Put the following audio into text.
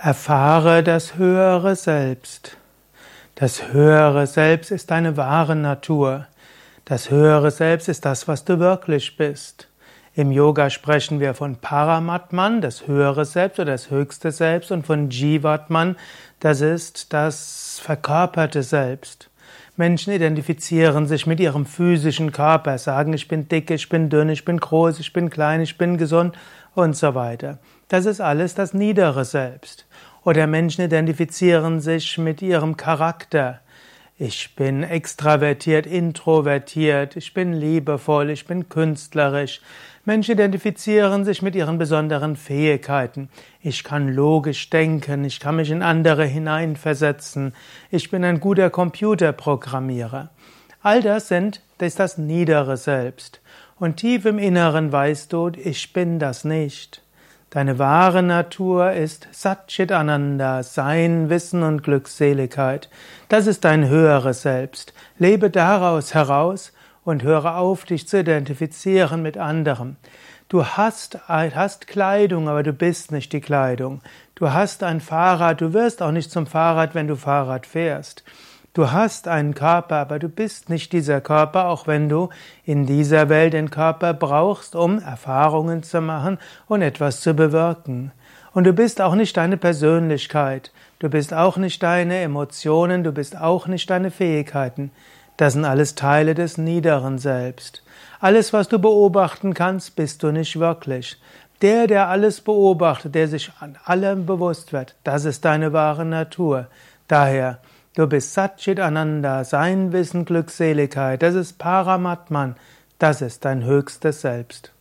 Erfahre das höhere Selbst. Das höhere Selbst ist deine wahre Natur. Das höhere Selbst ist das, was du wirklich bist. Im Yoga sprechen wir von Paramatman, das höhere Selbst oder das höchste Selbst, und von Jivatman, das ist das verkörperte Selbst. Menschen identifizieren sich mit ihrem physischen Körper, sagen, ich bin dick, ich bin dünn, ich bin groß, ich bin klein, ich bin gesund und so weiter. Das ist alles das niedere Selbst. Oder Menschen identifizieren sich mit ihrem Charakter. Ich bin extravertiert, introvertiert, ich bin liebevoll, ich bin künstlerisch. Menschen identifizieren sich mit ihren besonderen Fähigkeiten. Ich kann logisch denken, ich kann mich in andere hineinversetzen, ich bin ein guter Computerprogrammierer. All das sind, das ist das niedere Selbst. Und tief im Inneren weißt du, ich bin das nicht. Deine wahre Natur ist Satchit Ananda, Sein, Wissen und Glückseligkeit. Das ist dein höheres Selbst. Lebe daraus heraus und höre auf, dich zu identifizieren mit anderem. Du hast, hast Kleidung, aber du bist nicht die Kleidung. Du hast ein Fahrrad, du wirst auch nicht zum Fahrrad, wenn du Fahrrad fährst. Du hast einen Körper, aber du bist nicht dieser Körper, auch wenn du in dieser Welt den Körper brauchst, um Erfahrungen zu machen und etwas zu bewirken. Und du bist auch nicht deine Persönlichkeit, du bist auch nicht deine Emotionen, du bist auch nicht deine Fähigkeiten. Das sind alles Teile des niederen Selbst. Alles, was du beobachten kannst, bist du nicht wirklich. Der, der alles beobachtet, der sich an allem bewusst wird, das ist deine wahre Natur. Daher, Du bist Satchit Ananda, sein Wissen, Glückseligkeit, das ist Paramatman, das ist dein höchstes Selbst.